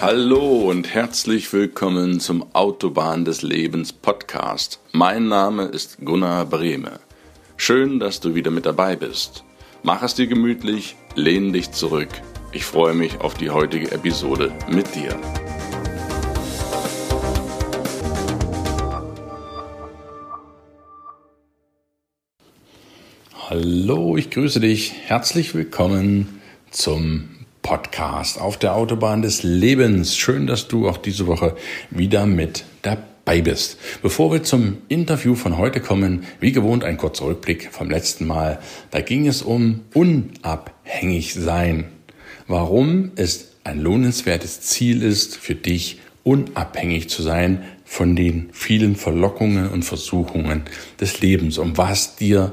Hallo und herzlich willkommen zum Autobahn des Lebens Podcast. Mein Name ist Gunnar Brehme. Schön, dass du wieder mit dabei bist. Mach es dir gemütlich, lehn dich zurück. Ich freue mich auf die heutige Episode mit dir. Hallo, ich grüße dich. Herzlich willkommen zum Podcast auf der Autobahn des Lebens. Schön, dass du auch diese Woche wieder mit dabei bist. Bevor wir zum Interview von heute kommen, wie gewohnt ein kurzer Rückblick vom letzten Mal. Da ging es um unabhängig sein. Warum es ein lohnenswertes Ziel ist für dich, unabhängig zu sein von den vielen Verlockungen und Versuchungen des Lebens, um was dir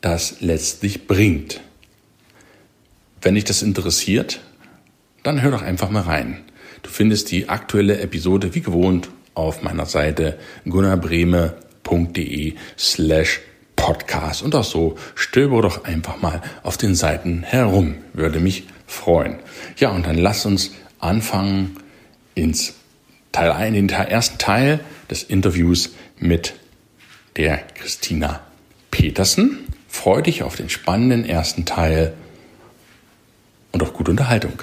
das letztlich bringt. Wenn dich das interessiert, dann hör doch einfach mal rein. Du findest die aktuelle Episode wie gewohnt auf meiner Seite gunnarbreme.de slash podcast. Und auch so stöber doch einfach mal auf den Seiten herum. Würde mich freuen. Ja, und dann lass uns anfangen ins Teil 1, den ersten Teil des Interviews mit der Christina Petersen. Freu dich auf den spannenden ersten Teil und auf gute Unterhaltung.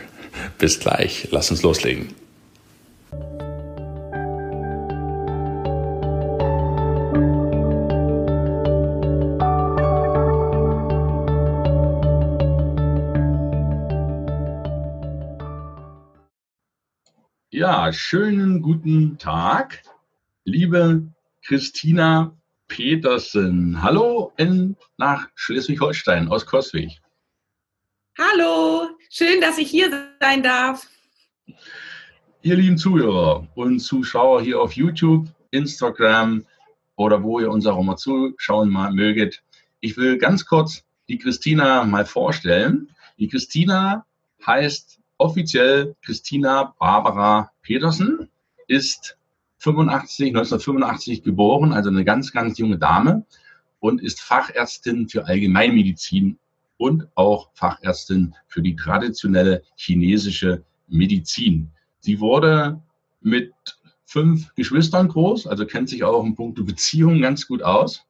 Bis gleich, lass uns loslegen. Ja, schönen guten Tag, liebe Christina Petersen. Hallo in, nach Schleswig-Holstein aus Koswig. Hallo, schön, dass ich hier sein darf. Ihr lieben Zuhörer und Zuschauer hier auf YouTube, Instagram oder wo ihr uns auch immer zuschauen mal möget, ich will ganz kurz die Christina mal vorstellen. Die Christina heißt offiziell Christina Barbara Petersen, ist 85, 1985 geboren, also eine ganz, ganz junge Dame und ist Fachärztin für Allgemeinmedizin und auch Fachärztin für die traditionelle chinesische Medizin. Sie wurde mit fünf Geschwistern groß, also kennt sich auch im Punkt Beziehung ganz gut aus.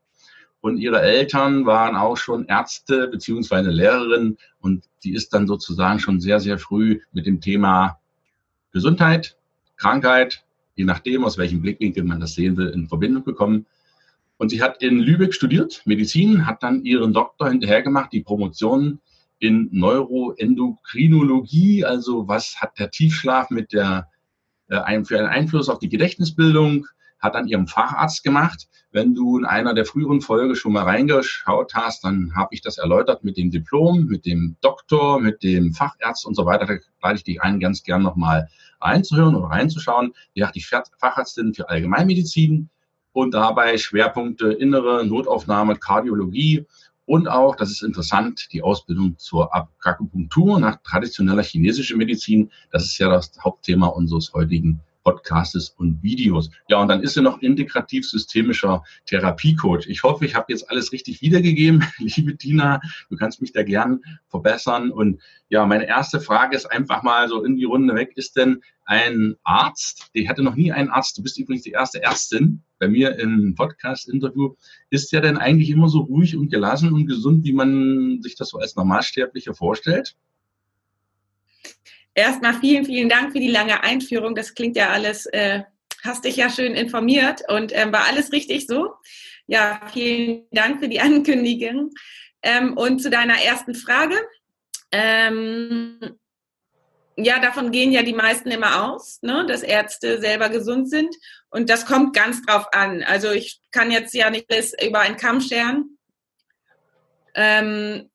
Und ihre Eltern waren auch schon Ärzte beziehungsweise Lehrerin und sie ist dann sozusagen schon sehr, sehr früh mit dem Thema Gesundheit, Krankheit, je nachdem, aus welchem Blickwinkel man das sehen will, in Verbindung gekommen. Und sie hat in Lübeck studiert, Medizin, hat dann ihren Doktor hinterher gemacht, die Promotion in Neuroendokrinologie, also was hat der Tiefschlaf mit der, äh, für einen Einfluss auf die Gedächtnisbildung, hat dann ihren Facharzt gemacht. Wenn du in einer der früheren Folgen schon mal reingeschaut hast, dann habe ich das erläutert mit dem Diplom, mit dem Doktor, mit dem Facharzt und so weiter. Da lade ich dich ein, ganz gern nochmal reinzuhören oder reinzuschauen. Die hat die Fachärztin für Allgemeinmedizin, und dabei Schwerpunkte innere Notaufnahme, Kardiologie und auch, das ist interessant, die Ausbildung zur Akupunktur nach traditioneller chinesischer Medizin. Das ist ja das Hauptthema unseres heutigen Podcasts und Videos. Ja, und dann ist sie noch integrativ-systemischer Therapiecoach. Ich hoffe, ich habe jetzt alles richtig wiedergegeben. Liebe Tina, du kannst mich da gern verbessern. Und ja, meine erste Frage ist einfach mal so in die Runde weg. Ist denn ein Arzt, ich hatte noch nie einen Arzt, du bist übrigens die erste Ärztin bei mir im Podcast-Interview, ist der denn eigentlich immer so ruhig und gelassen und gesund, wie man sich das so als Normalsterblicher vorstellt? Erstmal vielen, vielen Dank für die lange Einführung. Das klingt ja alles, äh, hast dich ja schön informiert und ähm, war alles richtig so. Ja, vielen Dank für die Ankündigung. Ähm, und zu deiner ersten Frage. Ähm, ja, davon gehen ja die meisten immer aus, ne, dass Ärzte selber gesund sind. Und das kommt ganz drauf an. Also ich kann jetzt ja nicht alles über einen Kamm scheren. Ähm,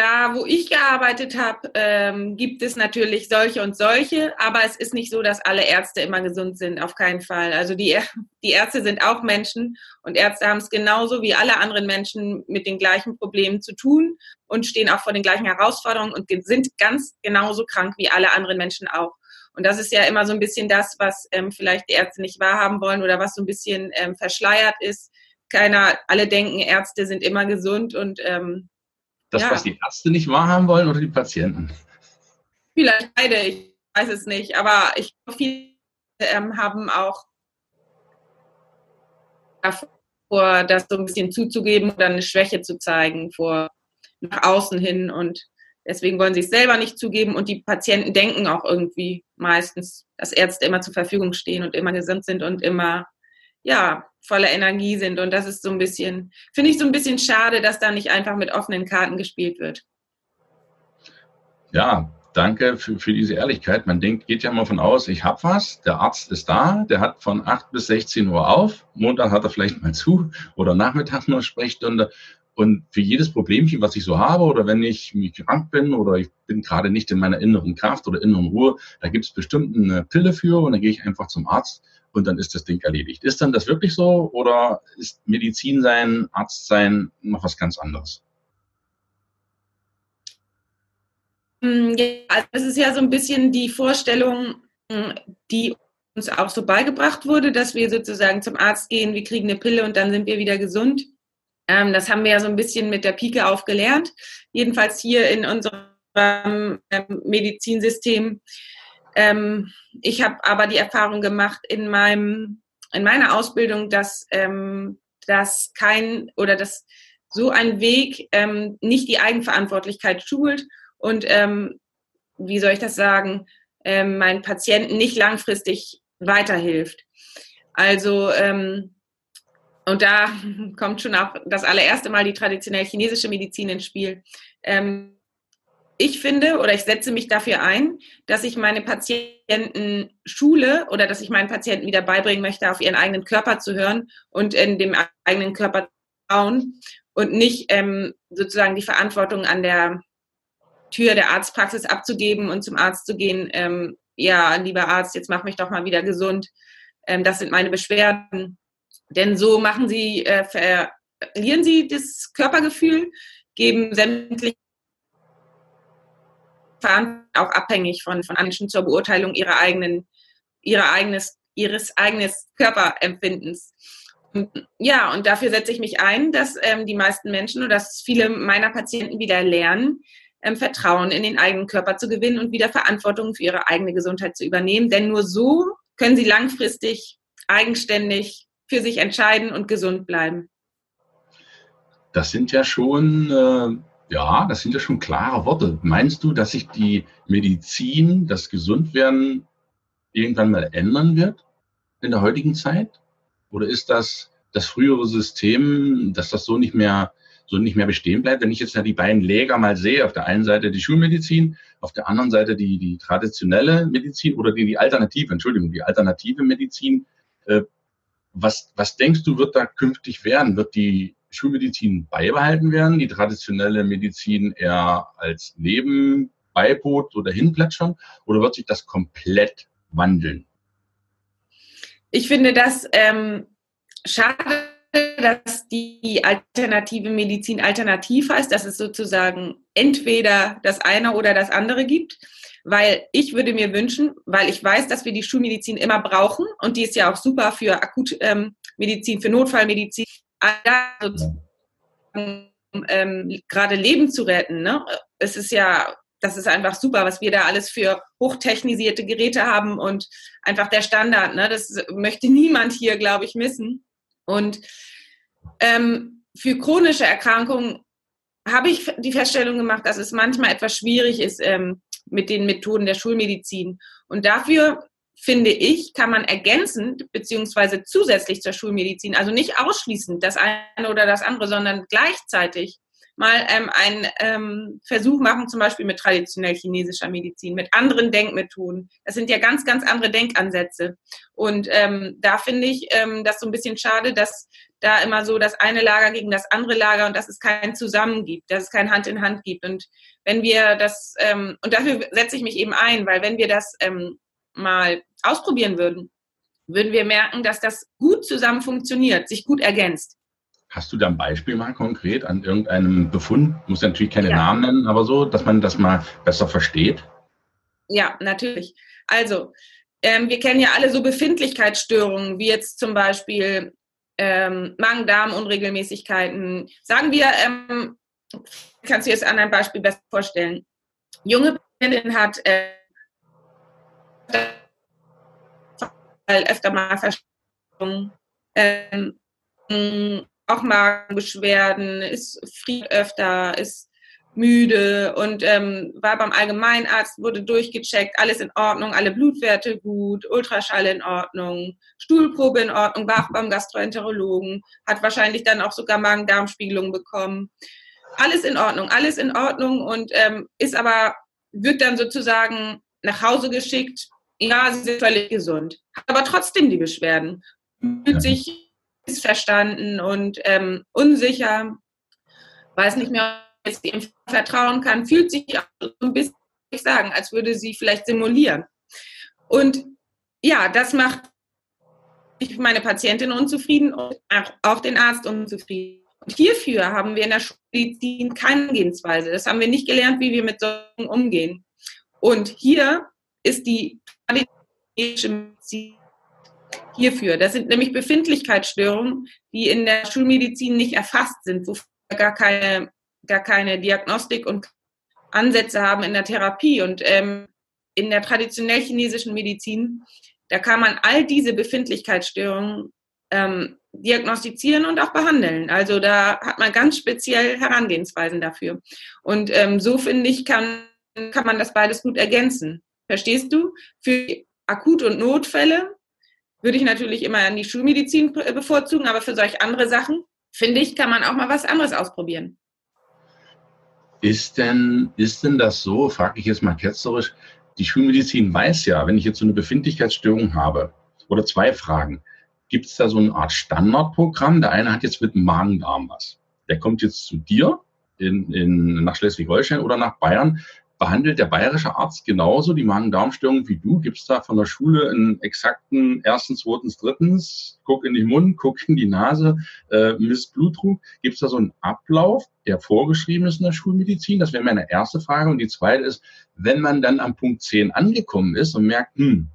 da, wo ich gearbeitet habe, ähm, gibt es natürlich solche und solche, aber es ist nicht so, dass alle Ärzte immer gesund sind, auf keinen Fall. Also die, die Ärzte sind auch Menschen und Ärzte haben es genauso wie alle anderen Menschen mit den gleichen Problemen zu tun und stehen auch vor den gleichen Herausforderungen und sind ganz genauso krank wie alle anderen Menschen auch. Und das ist ja immer so ein bisschen das, was ähm, vielleicht die Ärzte nicht wahrhaben wollen oder was so ein bisschen ähm, verschleiert ist. Keiner, alle denken, Ärzte sind immer gesund und ähm, das, ja. was die Ärzte nicht wahrhaben wollen oder die Patienten? Vielleicht beide. Ich weiß es nicht, aber ich viele ähm, haben auch davor, das so ein bisschen zuzugeben oder eine Schwäche zu zeigen vor nach außen hin und deswegen wollen sie es selber nicht zugeben und die Patienten denken auch irgendwie meistens, dass Ärzte immer zur Verfügung stehen und immer gesund sind und immer ja voller Energie sind und das ist so ein bisschen finde ich so ein bisschen schade, dass da nicht einfach mit offenen Karten gespielt wird. Ja, danke für, für diese Ehrlichkeit. Man denkt, geht ja mal von aus, ich habe was, der Arzt ist da, der hat von 8 bis 16 Uhr auf, Montag hat er vielleicht mal zu oder Nachmittag nur Sprechstunde. Und für jedes Problemchen, was ich so habe, oder wenn ich mich krank bin oder ich bin gerade nicht in meiner inneren Kraft oder inneren Ruhe, da gibt es bestimmt eine Pille für und dann gehe ich einfach zum Arzt und dann ist das Ding erledigt. Ist dann das wirklich so oder ist Medizin sein, Arzt sein noch was ganz anderes? Hm, ja, also ist ja so ein bisschen die Vorstellung, hm, die uns auch so beigebracht wurde, dass wir sozusagen zum Arzt gehen, wir kriegen eine Pille und dann sind wir wieder gesund. Ähm, das haben wir ja so ein bisschen mit der Pike auf gelernt. Jedenfalls hier in unserem ähm, Medizinsystem. Ähm, ich habe aber die Erfahrung gemacht in meinem in meiner Ausbildung, dass das kein oder dass so ein Weg nicht die Eigenverantwortlichkeit schult und ähm, wie soll ich das sagen, ähm, meinen Patienten nicht langfristig weiterhilft. Also ähm, und da kommt schon auch das allererste Mal die traditionell chinesische Medizin ins Spiel. Ähm, ich finde oder ich setze mich dafür ein, dass ich meine Patienten schule oder dass ich meinen Patienten wieder beibringen möchte, auf ihren eigenen Körper zu hören und in dem eigenen Körper zu bauen und nicht ähm, sozusagen die Verantwortung an der Tür der Arztpraxis abzugeben und zum Arzt zu gehen, ähm, ja, lieber Arzt, jetzt mach mich doch mal wieder gesund. Ähm, das sind meine Beschwerden. Denn so machen sie, äh, verlieren sie das Körpergefühl, geben sämtliche auch abhängig von, von Menschen zur Beurteilung ihrer eigenen, ihrer eigenes, ihres eigenes Körperempfindens. Ja, und dafür setze ich mich ein, dass ähm, die meisten Menschen oder dass viele meiner Patienten wieder lernen, ähm, Vertrauen in den eigenen Körper zu gewinnen und wieder Verantwortung für ihre eigene Gesundheit zu übernehmen. Denn nur so können sie langfristig eigenständig für sich entscheiden und gesund bleiben. Das sind ja schon, äh, ja, das sind ja schon klare Worte. Meinst du, dass sich die Medizin, das Gesundwerden irgendwann mal ändern wird in der heutigen Zeit? Oder ist das das frühere System, dass das so nicht mehr so nicht mehr bestehen bleibt. Wenn ich jetzt ja die beiden Läger mal sehe, auf der einen Seite die Schulmedizin, auf der anderen Seite die, die traditionelle Medizin oder die, die alternative, Entschuldigung, die alternative Medizin. Äh, was, was denkst du, wird da künftig werden? Wird die Schulmedizin beibehalten werden, die traditionelle Medizin eher als Nebenbeiboot oder hinplätschern oder wird sich das komplett wandeln? Ich finde das ähm, schade, dass die alternative Medizin alternativ heißt, dass es sozusagen entweder das eine oder das andere gibt. Weil ich würde mir wünschen, weil ich weiß, dass wir die Schulmedizin immer brauchen und die ist ja auch super für Akutmedizin, ähm, für Notfallmedizin, ähm, gerade Leben zu retten. Ne? Es ist ja, das ist einfach super, was wir da alles für hochtechnisierte Geräte haben und einfach der Standard. Ne? Das möchte niemand hier, glaube ich, missen. Und ähm, für chronische Erkrankungen habe ich die Feststellung gemacht, dass es manchmal etwas schwierig ist ähm, mit den Methoden der Schulmedizin. Und dafür finde ich, kann man ergänzend beziehungsweise zusätzlich zur Schulmedizin, also nicht ausschließend das eine oder das andere, sondern gleichzeitig mal ähm, einen ähm, Versuch machen, zum Beispiel mit traditionell chinesischer Medizin, mit anderen Denkmethoden. Das sind ja ganz, ganz andere Denkansätze. Und ähm, da finde ich ähm, das so ein bisschen schade, dass da immer so das eine Lager gegen das andere Lager und dass es kein Zusammen gibt, dass es kein Hand in Hand gibt. Und wenn wir das, ähm, und dafür setze ich mich eben ein, weil wenn wir das ähm, mal ausprobieren würden, würden wir merken, dass das gut zusammen funktioniert, sich gut ergänzt. Hast du da ein Beispiel mal konkret an irgendeinem Befund? Muss natürlich keine ja. Namen nennen, aber so, dass man das mal besser versteht? Ja, natürlich. Also, ähm, wir kennen ja alle so Befindlichkeitsstörungen, wie jetzt zum Beispiel ähm, Magen-Darm-Unregelmäßigkeiten. Sagen wir, ähm, kannst du dir das an einem Beispiel besser vorstellen. Junge Patientin hat äh, öfter mal Verstopfung, ähm, auch Magenbeschwerden, ist friert öfter, ist müde und ähm, war beim Allgemeinarzt, wurde durchgecheckt, alles in Ordnung, alle Blutwerte gut, Ultraschall in Ordnung, Stuhlprobe in Ordnung, war auch beim Gastroenterologen, hat wahrscheinlich dann auch sogar Magen-Darm-Spiegelung bekommen. Alles in Ordnung, alles in Ordnung und ähm, ist aber, wird dann sozusagen nach Hause geschickt, ja, sie sind völlig gesund, hat aber trotzdem die Beschwerden, fühlt sich missverstanden und ähm, unsicher, weiß nicht mehr, jetzt dem vertrauen kann, fühlt sich auch so ein bisschen, ich sagen, als würde sie vielleicht simulieren. Und ja, das macht meine Patientin unzufrieden und auch den Arzt unzufrieden. Und hierfür haben wir in der Schulmedizin keine Gehensweise. Das haben wir nicht gelernt, wie wir mit Sorgen umgehen. Und hier ist die Medizin hierfür. Das sind nämlich Befindlichkeitsstörungen, die in der Schulmedizin nicht erfasst sind, wo gar keine gar keine Diagnostik und Ansätze haben in der Therapie. Und ähm, in der traditionell chinesischen Medizin, da kann man all diese Befindlichkeitsstörungen ähm, diagnostizieren und auch behandeln. Also da hat man ganz speziell Herangehensweisen dafür. Und ähm, so finde ich, kann, kann man das beides gut ergänzen. Verstehst du? Für Akut- und Notfälle würde ich natürlich immer an die Schulmedizin bevorzugen, aber für solch andere Sachen, finde ich, kann man auch mal was anderes ausprobieren. Ist denn, ist denn das so, frage ich jetzt mal ketzerisch, die Schulmedizin weiß ja, wenn ich jetzt so eine Befindlichkeitsstörung habe, oder zwei Fragen, gibt es da so eine Art Standardprogramm? Der eine hat jetzt mit dem Magen-Darm was. Der kommt jetzt zu dir in, in, nach Schleswig-Holstein oder nach Bayern, behandelt der bayerische Arzt genauso die Magen-Darm-Störung wie du? Gibt es da von der Schule einen exakten erstens, zweitens, drittens, guck in den Mund, guck in die Nase, äh, misst Blutdruck? Gibt es da so einen Ablauf, der vorgeschrieben ist in der Schulmedizin? Das wäre meine erste Frage. Und die zweite ist, wenn man dann am Punkt 10 angekommen ist und merkt, hm,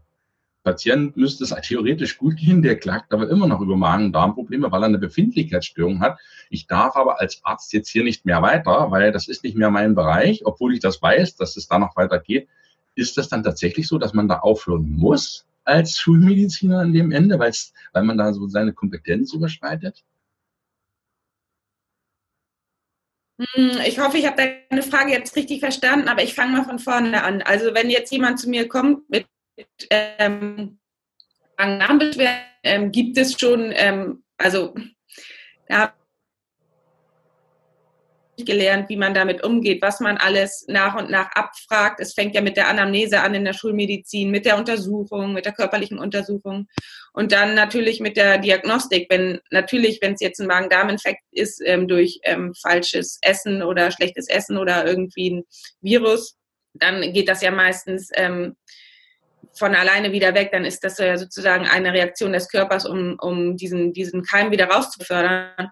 Patient müsste es theoretisch gut gehen, der klagt aber immer noch über Magen-Darm-Probleme, weil er eine Befindlichkeitsstörung hat. Ich darf aber als Arzt jetzt hier nicht mehr weiter, weil das ist nicht mehr mein Bereich, obwohl ich das weiß, dass es da noch weiter geht. Ist das dann tatsächlich so, dass man da aufhören muss als Schulmediziner an dem Ende, weil man da so seine Kompetenz überschreitet? Hm, ich hoffe, ich habe deine Frage jetzt richtig verstanden, aber ich fange mal von vorne an. Also wenn jetzt jemand zu mir kommt mit ähm, Magen-Darm-Beschwerden ähm, gibt es schon, ähm, also da habe ich gelernt, wie man damit umgeht, was man alles nach und nach abfragt. Es fängt ja mit der Anamnese an in der Schulmedizin, mit der Untersuchung, mit der körperlichen Untersuchung und dann natürlich mit der Diagnostik. Wenn natürlich, wenn es jetzt ein Magen-Darm-Infekt ist ähm, durch ähm, falsches Essen oder schlechtes Essen oder irgendwie ein Virus, dann geht das ja meistens ähm, von alleine wieder weg, dann ist das ja sozusagen eine Reaktion des Körpers, um, um diesen, diesen Keim wieder rauszufördern.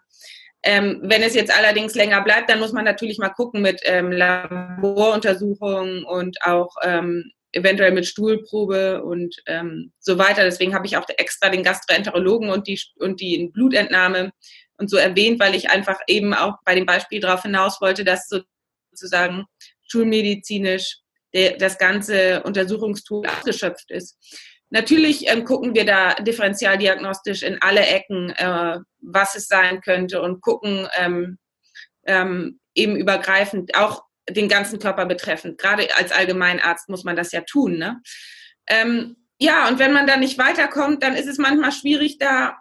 Ähm, wenn es jetzt allerdings länger bleibt, dann muss man natürlich mal gucken mit ähm, Laboruntersuchungen und auch ähm, eventuell mit Stuhlprobe und ähm, so weiter. Deswegen habe ich auch extra den Gastroenterologen und die, und die Blutentnahme und so erwähnt, weil ich einfach eben auch bei dem Beispiel darauf hinaus wollte, dass sozusagen schulmedizinisch der, das ganze Untersuchungstool ausgeschöpft ist. Natürlich ähm, gucken wir da differentialdiagnostisch in alle Ecken, äh, was es sein könnte und gucken ähm, ähm, eben übergreifend auch den ganzen Körper betreffend. Gerade als Allgemeinarzt muss man das ja tun. Ne? Ähm, ja, und wenn man da nicht weiterkommt, dann ist es manchmal schwierig, da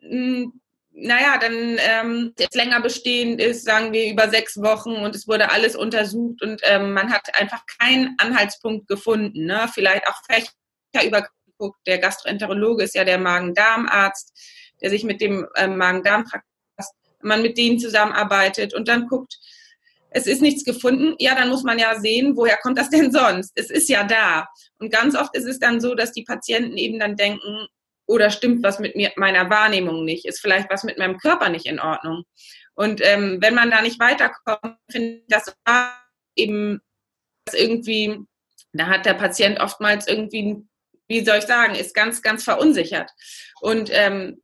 hm, naja, dann ähm, jetzt länger bestehend ist, sagen wir über sechs Wochen und es wurde alles untersucht und ähm, man hat einfach keinen Anhaltspunkt gefunden. Ne? Vielleicht auch Fächer übergeguckt. Der Gastroenterologe ist ja der Magen-Darm-Arzt, der sich mit dem ähm, Magen-Darm-Trakt, man mit denen zusammenarbeitet und dann guckt, es ist nichts gefunden, ja, dann muss man ja sehen, woher kommt das denn sonst? Es ist ja da. Und ganz oft ist es dann so, dass die Patienten eben dann denken, oder stimmt was mit mir, meiner Wahrnehmung nicht? Ist vielleicht was mit meinem Körper nicht in Ordnung? Und ähm, wenn man da nicht weiterkommt, finde ich das eben das irgendwie, da hat der Patient oftmals irgendwie, wie soll ich sagen, ist ganz, ganz verunsichert. Und ähm,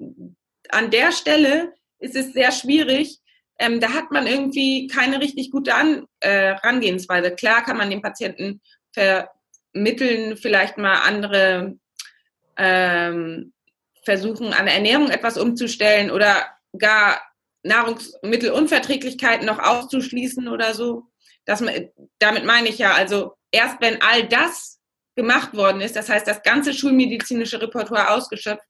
an der Stelle ist es sehr schwierig, ähm, da hat man irgendwie keine richtig gute An äh, Herangehensweise. Klar kann man den Patienten ver Mitteln vielleicht mal andere ähm, versuchen, an der Ernährung etwas umzustellen oder gar Nahrungsmittelunverträglichkeiten noch auszuschließen oder so. Das, damit meine ich ja, also erst wenn all das gemacht worden ist, das heißt das ganze schulmedizinische Repertoire ausgeschöpft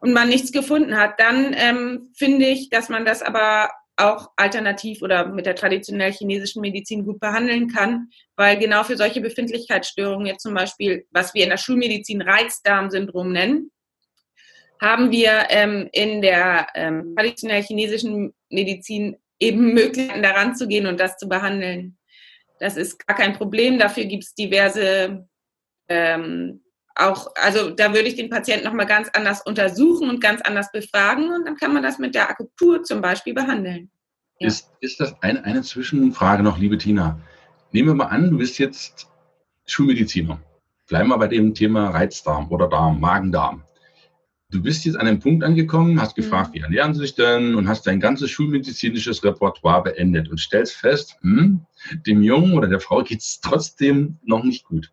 und man nichts gefunden hat, dann ähm, finde ich, dass man das aber auch alternativ oder mit der traditionell chinesischen Medizin gut behandeln kann, weil genau für solche Befindlichkeitsstörungen jetzt zum Beispiel, was wir in der Schulmedizin Reizdarmsyndrom nennen, haben wir ähm, in der ähm, traditionell chinesischen Medizin eben Möglichkeiten daran zu gehen und das zu behandeln. Das ist gar kein Problem. Dafür gibt es diverse ähm, auch, also da würde ich den Patienten nochmal ganz anders untersuchen und ganz anders befragen und dann kann man das mit der Akupunktur zum Beispiel behandeln. Ja. Ist, ist das ein, eine Zwischenfrage noch, liebe Tina? Nehmen wir mal an, du bist jetzt Schulmediziner. Bleiben wir bei dem Thema Reizdarm oder Darm, Magen-Darm. Du bist jetzt an einem Punkt angekommen, hast gefragt, mhm. wie ernähren Sie sich denn und hast dein ganzes schulmedizinisches Repertoire beendet und stellst fest, hm, dem Jungen oder der Frau geht es trotzdem noch nicht gut.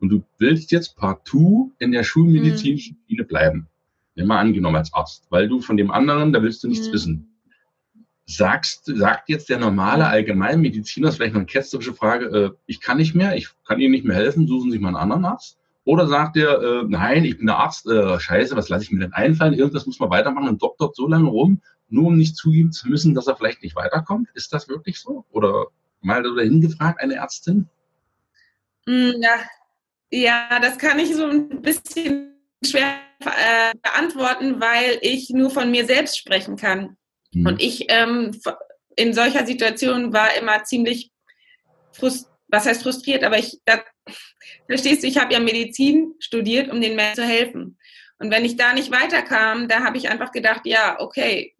Und du willst jetzt partout in der schulmedizinischen mhm. Schiene bleiben. Mal angenommen als Arzt, weil du von dem anderen, da willst du nichts mhm. wissen. Sagst, sagt jetzt der normale Allgemeinmediziner, das ist vielleicht noch eine ketzerische Frage, äh, ich kann nicht mehr, ich kann Ihnen nicht mehr helfen, suchen Sie mal einen anderen Arzt? Oder sagt er, äh, nein, ich bin der Arzt, äh, scheiße, was lasse ich mir denn einfallen? Irgendwas muss man weitermachen und doktort so lange rum, nur um nicht zugeben zu müssen, dass er vielleicht nicht weiterkommt? Ist das wirklich so? Oder mal dahin gefragt, eine Ärztin? Hm, ja, ja, das kann ich so ein bisschen schwer äh, beantworten, weil ich nur von mir selbst sprechen kann. Mhm. Und ich ähm, in solcher Situation war immer ziemlich frustriert, was heißt frustriert, aber ich, da, verstehst du, ich habe ja Medizin studiert, um den Menschen zu helfen. Und wenn ich da nicht weiterkam, da habe ich einfach gedacht, ja, okay,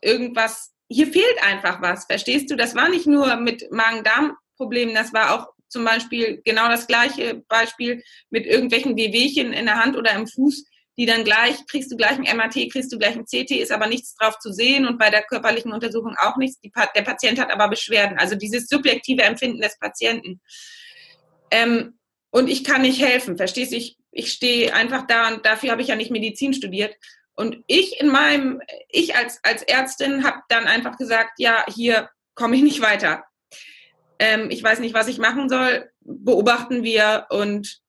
irgendwas, hier fehlt einfach was, verstehst du? Das war nicht nur mit Magen-Darm-Problemen, das war auch zum Beispiel genau das gleiche Beispiel mit irgendwelchen Wehwehchen in der Hand oder im Fuß, die dann gleich, kriegst du gleich ein MRT, kriegst du gleich ein CT, ist aber nichts drauf zu sehen und bei der körperlichen Untersuchung auch nichts. Die, der Patient hat aber Beschwerden, also dieses subjektive Empfinden des Patienten. Ähm, und ich kann nicht helfen, verstehst du? Ich, ich stehe einfach da und dafür habe ich ja nicht Medizin studiert. Und ich in meinem, ich als, als Ärztin habe dann einfach gesagt, ja, hier komme ich nicht weiter ähm, ich weiß nicht, was ich machen soll, beobachten wir und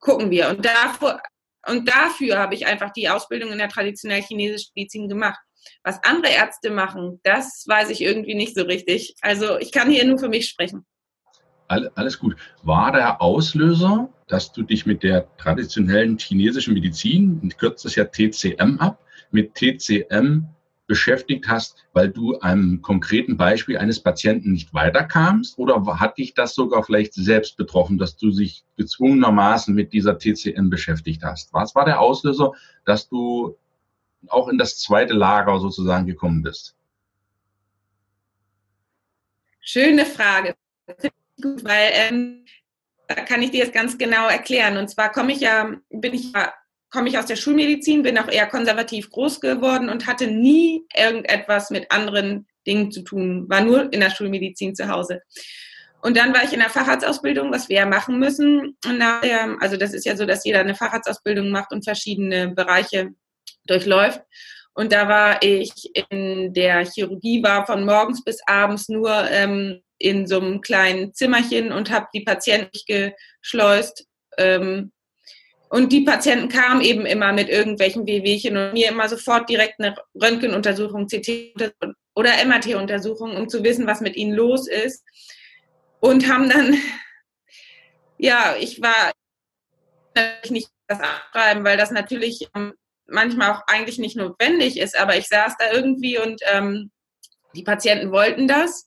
gucken wir. Und, davor, und dafür habe ich einfach die Ausbildung in der traditionell chinesischen Medizin gemacht. Was andere Ärzte machen, das weiß ich irgendwie nicht so richtig. Also ich kann hier nur für mich sprechen. Alles gut. War der Auslöser, dass du dich mit der traditionellen chinesischen Medizin, kürzt es ja TCM ab, mit TCM beschäftigt hast, weil du einem konkreten Beispiel eines Patienten nicht weiterkamst? Oder hat dich das sogar vielleicht selbst betroffen, dass du dich gezwungenermaßen mit dieser TCN beschäftigt hast? Was war der Auslöser, dass du auch in das zweite Lager sozusagen gekommen bist? Schöne Frage. Gut, weil ähm, da kann ich dir jetzt ganz genau erklären. Und zwar komme ich ja, bin ich ja komme ich aus der Schulmedizin, bin auch eher konservativ groß geworden und hatte nie irgendetwas mit anderen Dingen zu tun, war nur in der Schulmedizin zu Hause. Und dann war ich in der Facharztausbildung, was wir ja machen müssen. Nachher, also das ist ja so, dass jeder eine Facharztausbildung macht und verschiedene Bereiche durchläuft. Und da war ich in der Chirurgie, war von morgens bis abends nur ähm, in so einem kleinen Zimmerchen und habe die Patienten geschleust. Ähm, und die Patienten kamen eben immer mit irgendwelchen Wehwehchen und mir immer sofort direkt eine Röntgenuntersuchung, CT oder MRT-Untersuchung, um zu wissen, was mit ihnen los ist. Und haben dann, ja, ich war nicht das abschreiben, weil das natürlich ähm, manchmal auch eigentlich nicht notwendig ist, aber ich saß da irgendwie und ähm, die Patienten wollten das.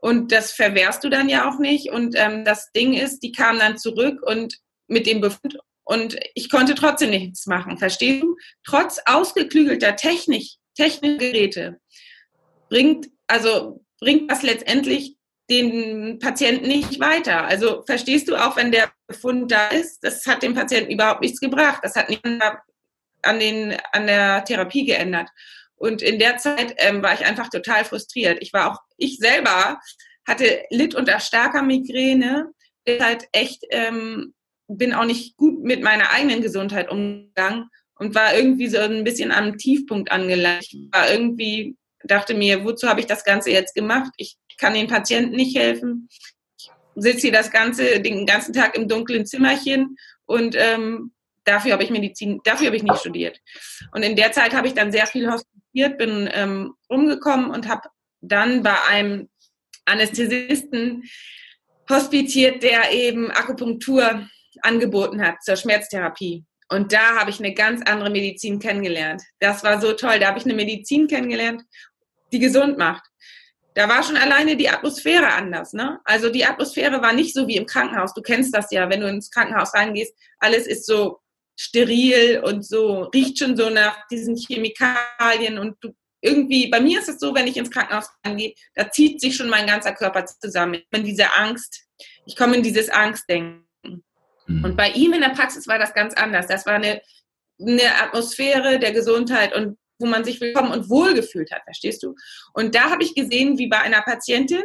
Und das verwehrst du dann ja auch nicht. Und ähm, das Ding ist, die kamen dann zurück und mit dem Befund und ich konnte trotzdem nichts machen. Verstehst du? Trotz ausgeklügelter Technik, Technikgeräte bringt, also bringt das letztendlich den Patienten nicht weiter. Also verstehst du, auch wenn der Befund da ist, das hat dem Patienten überhaupt nichts gebracht. Das hat nicht an, den, an der Therapie geändert. Und in der Zeit ähm, war ich einfach total frustriert. Ich war auch, ich selber hatte, litt unter starker Migräne halt echt, ähm, bin auch nicht gut mit meiner eigenen Gesundheit umgegangen und war irgendwie so ein bisschen am Tiefpunkt angelangt. Ich war irgendwie, dachte mir, wozu habe ich das Ganze jetzt gemacht? Ich kann den Patienten nicht helfen. Ich sitze hier das ganze, den ganzen Tag im dunklen Zimmerchen und ähm, dafür habe ich Medizin, dafür habe ich nicht studiert. Und in der Zeit habe ich dann sehr viel hospitiert, bin ähm, rumgekommen und habe dann bei einem Anästhesisten hospitiert, der eben Akupunktur angeboten hat zur Schmerztherapie. Und da habe ich eine ganz andere Medizin kennengelernt. Das war so toll. Da habe ich eine Medizin kennengelernt, die gesund macht. Da war schon alleine die Atmosphäre anders. Ne? Also die Atmosphäre war nicht so wie im Krankenhaus. Du kennst das ja, wenn du ins Krankenhaus reingehst. Alles ist so steril und so, riecht schon so nach diesen Chemikalien und du irgendwie, bei mir ist es so, wenn ich ins Krankenhaus reingehe, da zieht sich schon mein ganzer Körper zusammen. In diese Angst, ich komme in dieses Angstdenken. Mhm. Und bei ihm in der Praxis war das ganz anders. Das war eine, eine Atmosphäre der Gesundheit und wo man sich willkommen und wohlgefühlt hat, verstehst du? Und da habe ich gesehen, wie bei einer Patientin,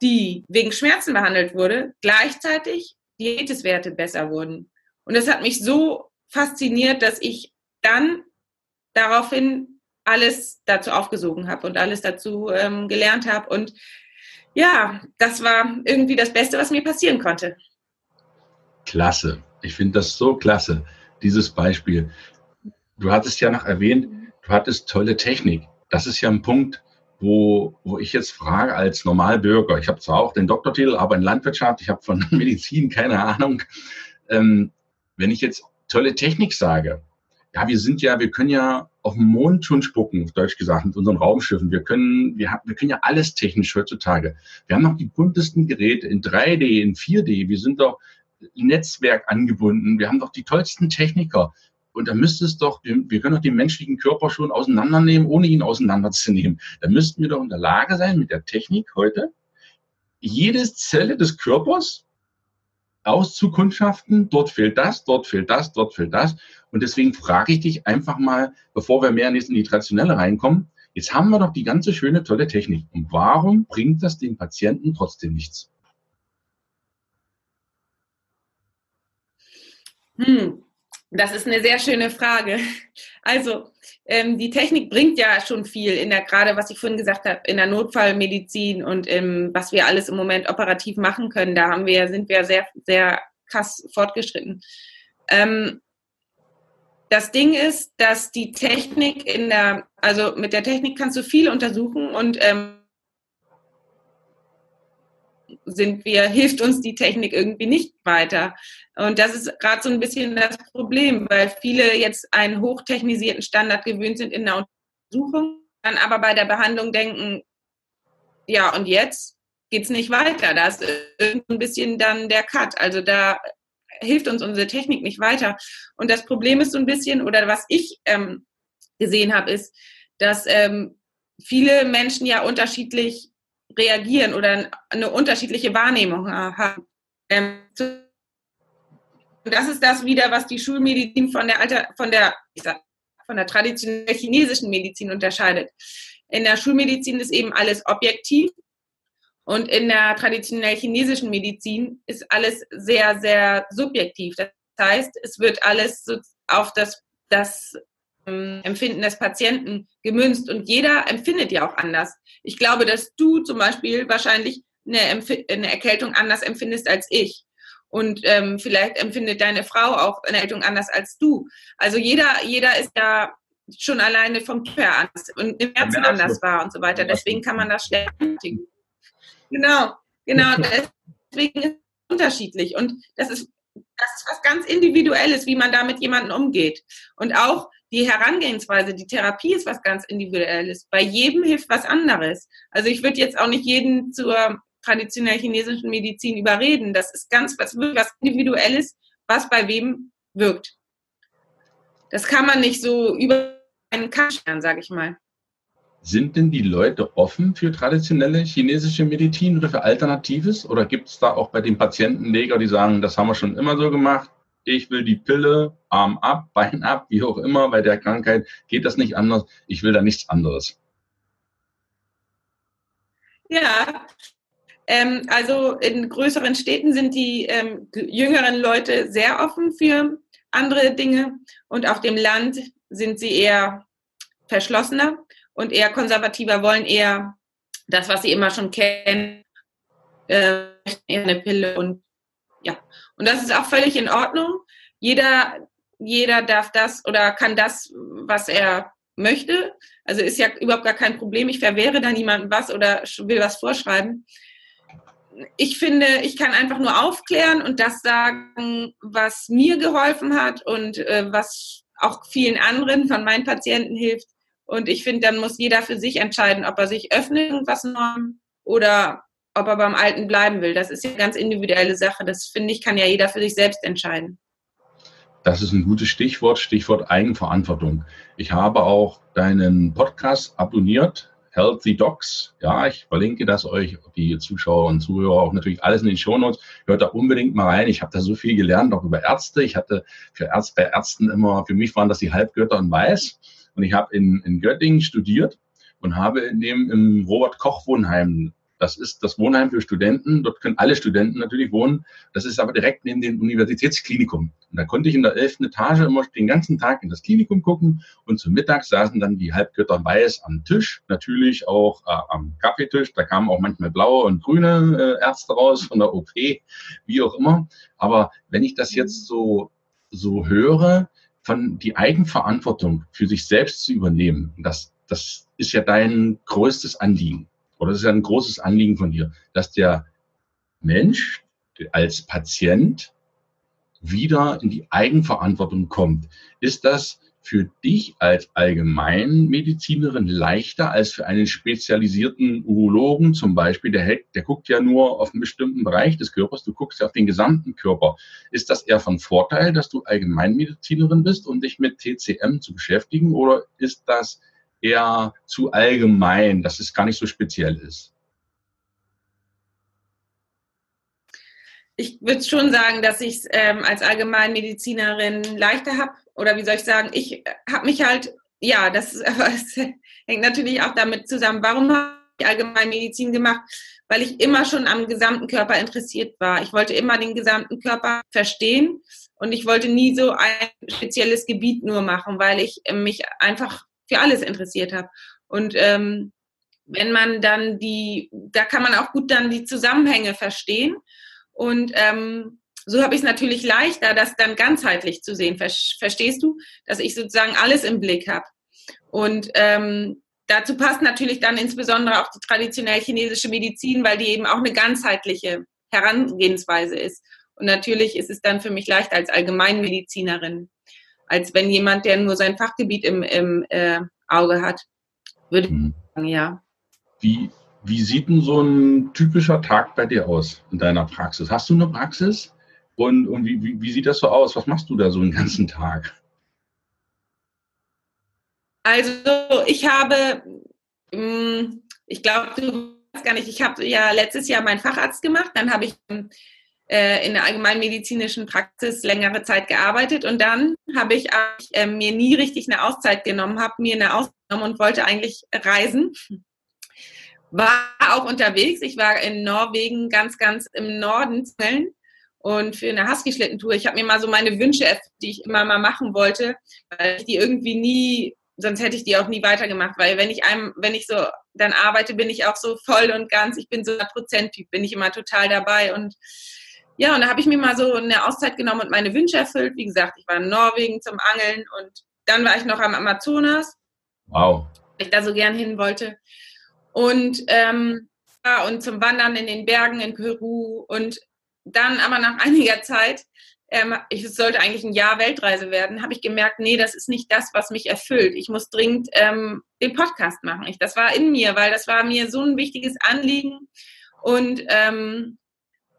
die wegen Schmerzen behandelt wurde, gleichzeitig Diabeteswerte besser wurden. Und das hat mich so fasziniert, dass ich dann daraufhin alles dazu aufgesogen habe und alles dazu ähm, gelernt habe. Und ja, das war irgendwie das Beste, was mir passieren konnte. Klasse. Ich finde das so klasse, dieses Beispiel. Du hattest ja noch erwähnt, du hattest tolle Technik. Das ist ja ein Punkt, wo, wo ich jetzt frage als Normalbürger. Ich habe zwar auch den Doktortitel, aber in Landwirtschaft, ich habe von Medizin keine Ahnung. Ähm, wenn ich jetzt tolle Technik sage, ja, wir sind ja, wir können ja auf dem Mond schon spucken, auf Deutsch gesagt, mit unseren Raumschiffen. Wir können, wir, haben, wir können ja alles technisch heutzutage. Wir haben noch die buntesten Geräte in 3D, in 4D. Wir sind doch Netzwerk angebunden. Wir haben doch die tollsten Techniker. Und da müsste es doch, wir können doch den menschlichen Körper schon auseinandernehmen, ohne ihn auseinanderzunehmen. Da müssten wir doch in der Lage sein, mit der Technik heute, jede Zelle des Körpers auszukundschaften, dort fehlt das, dort fehlt das, dort fehlt das. Und deswegen frage ich dich einfach mal, bevor wir mehr in die traditionelle reinkommen, jetzt haben wir doch die ganze schöne, tolle Technik. Und warum bringt das den Patienten trotzdem nichts? Hm, das ist eine sehr schöne Frage. Also, ähm, die Technik bringt ja schon viel in der, gerade was ich vorhin gesagt habe, in der Notfallmedizin und im, was wir alles im Moment operativ machen können. Da haben wir, sind wir sehr, sehr krass fortgeschritten. Ähm, das Ding ist, dass die Technik in der, also mit der Technik kannst du viel untersuchen und ähm, sind wir, hilft uns die Technik irgendwie nicht weiter. Und das ist gerade so ein bisschen das Problem, weil viele jetzt einen hochtechnisierten Standard gewöhnt sind in der Untersuchung, dann aber bei der Behandlung denken, ja, und jetzt geht's nicht weiter. Da ist ein bisschen dann der Cut. Also da hilft uns unsere Technik nicht weiter. Und das Problem ist so ein bisschen, oder was ich ähm, gesehen habe, ist, dass ähm, viele Menschen ja unterschiedlich reagieren oder eine unterschiedliche Wahrnehmung haben. Ähm, das ist das wieder, was die Schulmedizin von der Alter, von der, von der traditionellen chinesischen Medizin unterscheidet. In der Schulmedizin ist eben alles objektiv und in der traditionell chinesischen Medizin ist alles sehr, sehr subjektiv. Das heißt, es wird alles auf das, das Empfinden des Patienten gemünzt und jeder empfindet ja auch anders. Ich glaube, dass du zum Beispiel wahrscheinlich eine, eine Erkältung anders empfindest als ich. Und ähm, vielleicht empfindet deine Frau auch eine Erkältung anders als du. Also jeder, jeder ist ja schon alleine vom Typ an und im Herzen anders war und so weiter. Deswegen kann man das schlecht Genau, genau. Deswegen ist es unterschiedlich. Und das ist, das ist was ganz Individuelles, wie man da mit jemandem umgeht. Und auch die Herangehensweise, die Therapie ist was ganz Individuelles. Bei jedem hilft was anderes. Also ich würde jetzt auch nicht jeden zur traditionell chinesischen Medizin überreden. Das ist ganz was, was Individuelles, was bei wem wirkt. Das kann man nicht so über einen Kamm scheren, sage ich mal. Sind denn die Leute offen für traditionelle chinesische Medizin oder für Alternatives? Oder gibt es da auch bei den Patientenleger, die sagen, das haben wir schon immer so gemacht, ich will die Pille, Arm ab, Bein ab, wie auch immer, bei der Krankheit geht das nicht anders, ich will da nichts anderes. Ja, Ähm, also in größeren Städten sind die ähm, jüngeren Leute sehr offen für andere Dinge und auf dem Land sind sie eher verschlossener und eher konservativer, wollen eher das, was sie immer schon kennen, äh, eine Pille und. Und das ist auch völlig in Ordnung. Jeder, jeder darf das oder kann das, was er möchte. Also ist ja überhaupt gar kein Problem. Ich verwehre da niemandem was oder will was vorschreiben. Ich finde, ich kann einfach nur aufklären und das sagen, was mir geholfen hat und äh, was auch vielen anderen von meinen Patienten hilft. Und ich finde, dann muss jeder für sich entscheiden, ob er sich öffnet, irgendwas Neuem oder ob er beim Alten bleiben will. Das ist eine ganz individuelle Sache. Das finde ich, kann ja jeder für sich selbst entscheiden. Das ist ein gutes Stichwort, Stichwort Eigenverantwortung. Ich habe auch deinen Podcast abonniert, Healthy Docs. Ja, ich verlinke das euch, die Zuschauer und Zuhörer auch natürlich alles in den Shownotes. Hört da unbedingt mal rein. Ich habe da so viel gelernt, auch über Ärzte. Ich hatte für Ärzte, bei Ärzten immer, für mich waren das die Halbgötter und Weiß. Und ich habe in, in Göttingen studiert und habe in dem im Robert Koch Wohnheim das ist das Wohnheim für Studenten. Dort können alle Studenten natürlich wohnen. Das ist aber direkt neben dem Universitätsklinikum. Und da konnte ich in der elften Etage immer den ganzen Tag in das Klinikum gucken. Und zum Mittag saßen dann die Halbgötter weiß am Tisch. Natürlich auch äh, am Kaffeetisch. Da kamen auch manchmal blaue und grüne äh, Ärzte raus von der OP, wie auch immer. Aber wenn ich das jetzt so, so höre, von die Eigenverantwortung für sich selbst zu übernehmen, das, das ist ja dein größtes Anliegen oder das ist ein großes Anliegen von dir, dass der Mensch als Patient wieder in die Eigenverantwortung kommt. Ist das für dich als Allgemeinmedizinerin leichter als für einen spezialisierten Urologen zum Beispiel? Der, der guckt ja nur auf einen bestimmten Bereich des Körpers, du guckst ja auf den gesamten Körper. Ist das eher von Vorteil, dass du Allgemeinmedizinerin bist und dich mit TCM zu beschäftigen oder ist das eher zu allgemein, dass es gar nicht so speziell ist? Ich würde schon sagen, dass ich es ähm, als Allgemeinmedizinerin leichter habe. Oder wie soll ich sagen, ich habe mich halt, ja, das, es hängt natürlich auch damit zusammen, warum habe ich Allgemeinmedizin gemacht? Weil ich immer schon am gesamten Körper interessiert war. Ich wollte immer den gesamten Körper verstehen und ich wollte nie so ein spezielles Gebiet nur machen, weil ich mich einfach für alles interessiert habe. Und ähm, wenn man dann die, da kann man auch gut dann die Zusammenhänge verstehen. Und ähm, so habe ich es natürlich leichter, das dann ganzheitlich zu sehen. Verstehst du, dass ich sozusagen alles im Blick habe? Und ähm, dazu passt natürlich dann insbesondere auch die traditionell chinesische Medizin, weil die eben auch eine ganzheitliche Herangehensweise ist. Und natürlich ist es dann für mich leichter als Allgemeinmedizinerin als wenn jemand, der nur sein Fachgebiet im, im äh, Auge hat. Würde mhm. ich sagen, ja. Wie, wie sieht denn so ein typischer Tag bei dir aus in deiner Praxis? Hast du eine Praxis? Und, und wie, wie, wie sieht das so aus? Was machst du da so den ganzen Tag? Also ich habe, mm, ich glaube, du weißt gar nicht, ich habe ja letztes Jahr meinen Facharzt gemacht, dann habe ich in der allgemeinmedizinischen Praxis längere Zeit gearbeitet und dann habe ich äh, mir nie richtig eine Auszeit genommen, habe mir eine Auszeit genommen und wollte eigentlich reisen. War auch unterwegs. Ich war in Norwegen ganz, ganz im Norden und für eine Husky-Schlittentour. Ich habe mir mal so meine Wünsche die ich immer mal machen wollte, weil ich die irgendwie nie, sonst hätte ich die auch nie weitergemacht, weil wenn ich einem, wenn ich so dann arbeite, bin ich auch so voll und ganz, ich bin so ein Prozenttyp, bin ich immer total dabei und ja, und da habe ich mir mal so eine Auszeit genommen und meine Wünsche erfüllt. Wie gesagt, ich war in Norwegen zum Angeln und dann war ich noch am Amazonas. Wow. Weil ich da so gern hin wollte. Und, ähm, ja, und zum Wandern in den Bergen in Peru. Und dann aber nach einiger Zeit, ähm, ich sollte eigentlich ein Jahr Weltreise werden, habe ich gemerkt, nee, das ist nicht das, was mich erfüllt. Ich muss dringend ähm, den Podcast machen. Ich, das war in mir, weil das war mir so ein wichtiges Anliegen. Und ähm,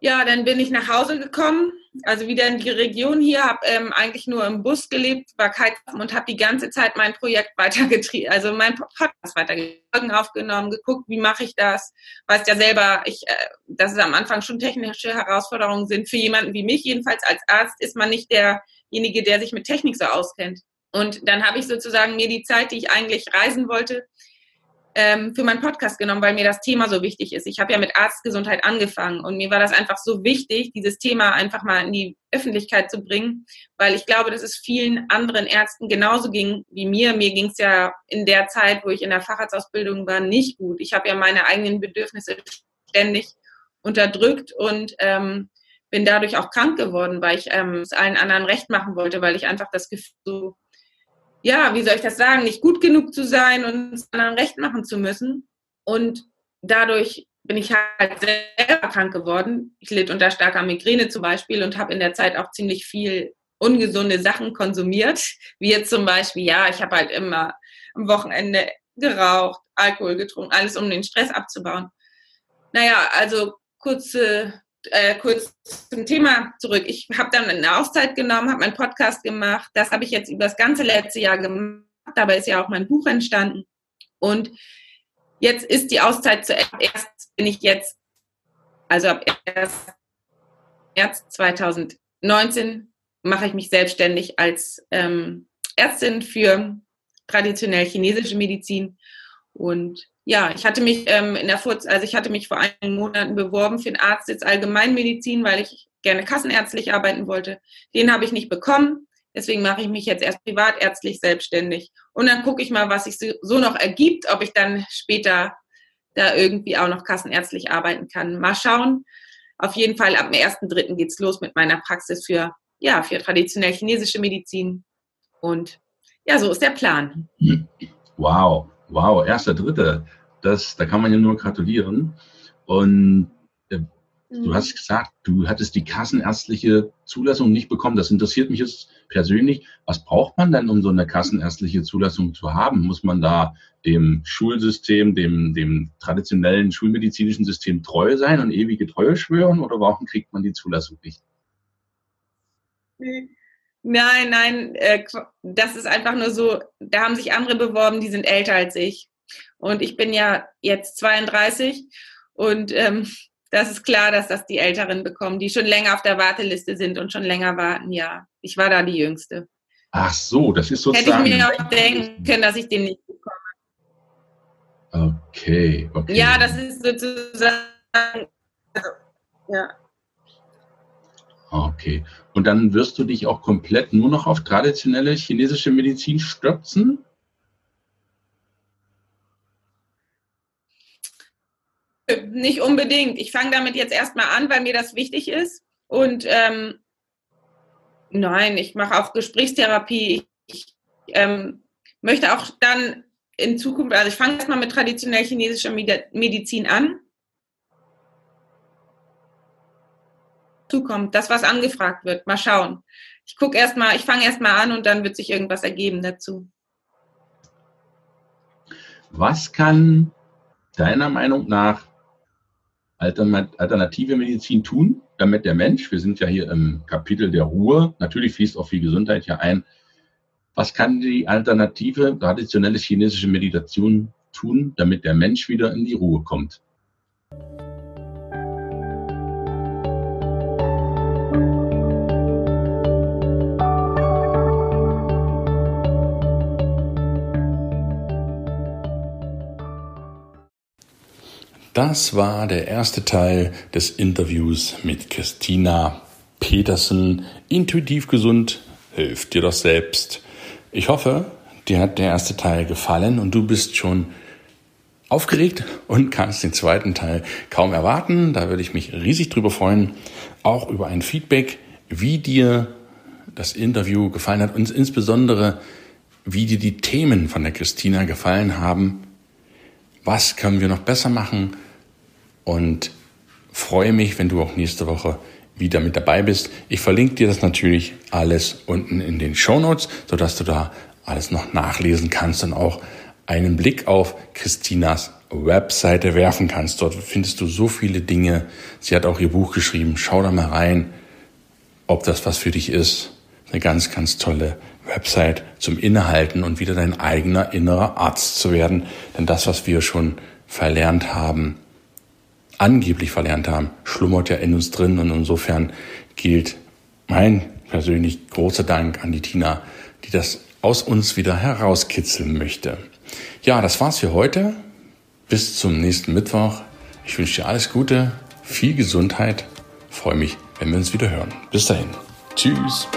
ja, dann bin ich nach Hause gekommen, also wieder in die Region hier, habe ähm, eigentlich nur im Bus gelebt, war kalt und habe die ganze Zeit mein Projekt weitergetrieben, also mein Podcast weitergetragen, aufgenommen, geguckt, wie mache ich das. Weißt ja selber, ich, äh, dass es am Anfang schon technische Herausforderungen sind. Für jemanden wie mich, jedenfalls als Arzt, ist man nicht derjenige, der sich mit Technik so auskennt. Und dann habe ich sozusagen mir die Zeit, die ich eigentlich reisen wollte, ähm, für meinen Podcast genommen, weil mir das Thema so wichtig ist. Ich habe ja mit Arztgesundheit angefangen und mir war das einfach so wichtig, dieses Thema einfach mal in die Öffentlichkeit zu bringen, weil ich glaube, dass es vielen anderen Ärzten genauso ging wie mir. Mir ging es ja in der Zeit, wo ich in der Facharztausbildung war, nicht gut. Ich habe ja meine eigenen Bedürfnisse ständig unterdrückt und ähm, bin dadurch auch krank geworden, weil ich ähm, es allen anderen recht machen wollte, weil ich einfach das Gefühl so ja, wie soll ich das sagen, nicht gut genug zu sein und es anderen recht machen zu müssen. Und dadurch bin ich halt selber krank geworden. Ich litt unter starker Migräne zum Beispiel und habe in der Zeit auch ziemlich viel ungesunde Sachen konsumiert, wie jetzt zum Beispiel, ja, ich habe halt immer am Wochenende geraucht, Alkohol getrunken, alles um den Stress abzubauen. Naja, also kurze äh, kurz zum Thema zurück. Ich habe dann eine Auszeit genommen, habe meinen Podcast gemacht. Das habe ich jetzt über das ganze letzte Jahr gemacht. Dabei ist ja auch mein Buch entstanden. Und jetzt ist die Auszeit zuerst. Erst bin ich jetzt, also ab 1. März 2019 mache ich mich selbstständig als ähm, Ärztin für traditionell chinesische Medizin und ja, ich hatte mich ähm, in der Furz, also ich hatte mich vor einigen Monaten beworben für einen Arzt jetzt Allgemeinmedizin, weil ich gerne kassenärztlich arbeiten wollte. Den habe ich nicht bekommen. Deswegen mache ich mich jetzt erst privatärztlich selbstständig. Und dann gucke ich mal, was sich so noch ergibt, ob ich dann später da irgendwie auch noch kassenärztlich arbeiten kann. Mal schauen. Auf jeden Fall ab dem 1.3. geht's los mit meiner Praxis für, ja, für traditionell chinesische Medizin. Und ja, so ist der Plan. Wow. Wow, erster, dritter. Das, da kann man ja nur gratulieren. Und äh, mhm. du hast gesagt, du hattest die kassenärztliche Zulassung nicht bekommen. Das interessiert mich jetzt persönlich. Was braucht man denn, um so eine kassenärztliche Zulassung zu haben? Muss man da dem Schulsystem, dem, dem traditionellen schulmedizinischen System treu sein und ewige Treue schwören? Oder warum kriegt man die Zulassung nicht? Mhm. Nein, nein, äh, das ist einfach nur so, da haben sich andere beworben, die sind älter als ich. Und ich bin ja jetzt 32 und ähm, das ist klar, dass das die Älteren bekommen, die schon länger auf der Warteliste sind und schon länger warten. Ja, ich war da die Jüngste. Ach so, das ist sozusagen... Hätte ich mir auch denken können, dass ich den nicht bekomme. Okay, okay. Ja, das ist sozusagen... Also, ja. Okay. Und dann wirst du dich auch komplett nur noch auf traditionelle chinesische Medizin stürzen? Nicht unbedingt. Ich fange damit jetzt erstmal an, weil mir das wichtig ist. Und ähm, nein, ich mache auch Gesprächstherapie. Ich ähm, möchte auch dann in Zukunft, also ich fange erstmal mit traditionell chinesischer Medizin an zukommt, das, was angefragt wird. Mal schauen. Ich gucke erstmal, ich fange erstmal an und dann wird sich irgendwas ergeben dazu. Was kann deiner Meinung nach alternative Medizin tun, damit der Mensch, wir sind ja hier im Kapitel der Ruhe, natürlich fließt auch viel Gesundheit hier ein, was kann die alternative, traditionelle chinesische Meditation tun, damit der Mensch wieder in die Ruhe kommt? Das war der erste Teil des Interviews mit Christina Petersen. Intuitiv gesund, hilft dir doch selbst. Ich hoffe, dir hat der erste Teil gefallen und du bist schon aufgeregt und kannst den zweiten Teil kaum erwarten. Da würde ich mich riesig drüber freuen. Auch über ein Feedback, wie dir das Interview gefallen hat und insbesondere, wie dir die Themen von der Christina gefallen haben. Was können wir noch besser machen? Und freue mich, wenn du auch nächste Woche wieder mit dabei bist. Ich verlinke dir das natürlich alles unten in den Show Notes, sodass du da alles noch nachlesen kannst und auch einen Blick auf Christinas Webseite werfen kannst. Dort findest du so viele Dinge. Sie hat auch ihr Buch geschrieben. Schau da mal rein, ob das was für dich ist. Eine ganz, ganz tolle Website zum Innehalten und wieder dein eigener innerer Arzt zu werden. Denn das, was wir schon verlernt haben, angeblich verlernt haben, schlummert ja in uns drin und insofern gilt mein persönlich großer Dank an die Tina, die das aus uns wieder herauskitzeln möchte. Ja, das war's für heute. bis zum nächsten Mittwoch. Ich wünsche dir alles Gute, viel Gesundheit. Freue mich, wenn wir uns wieder hören. Bis dahin. Tschüss.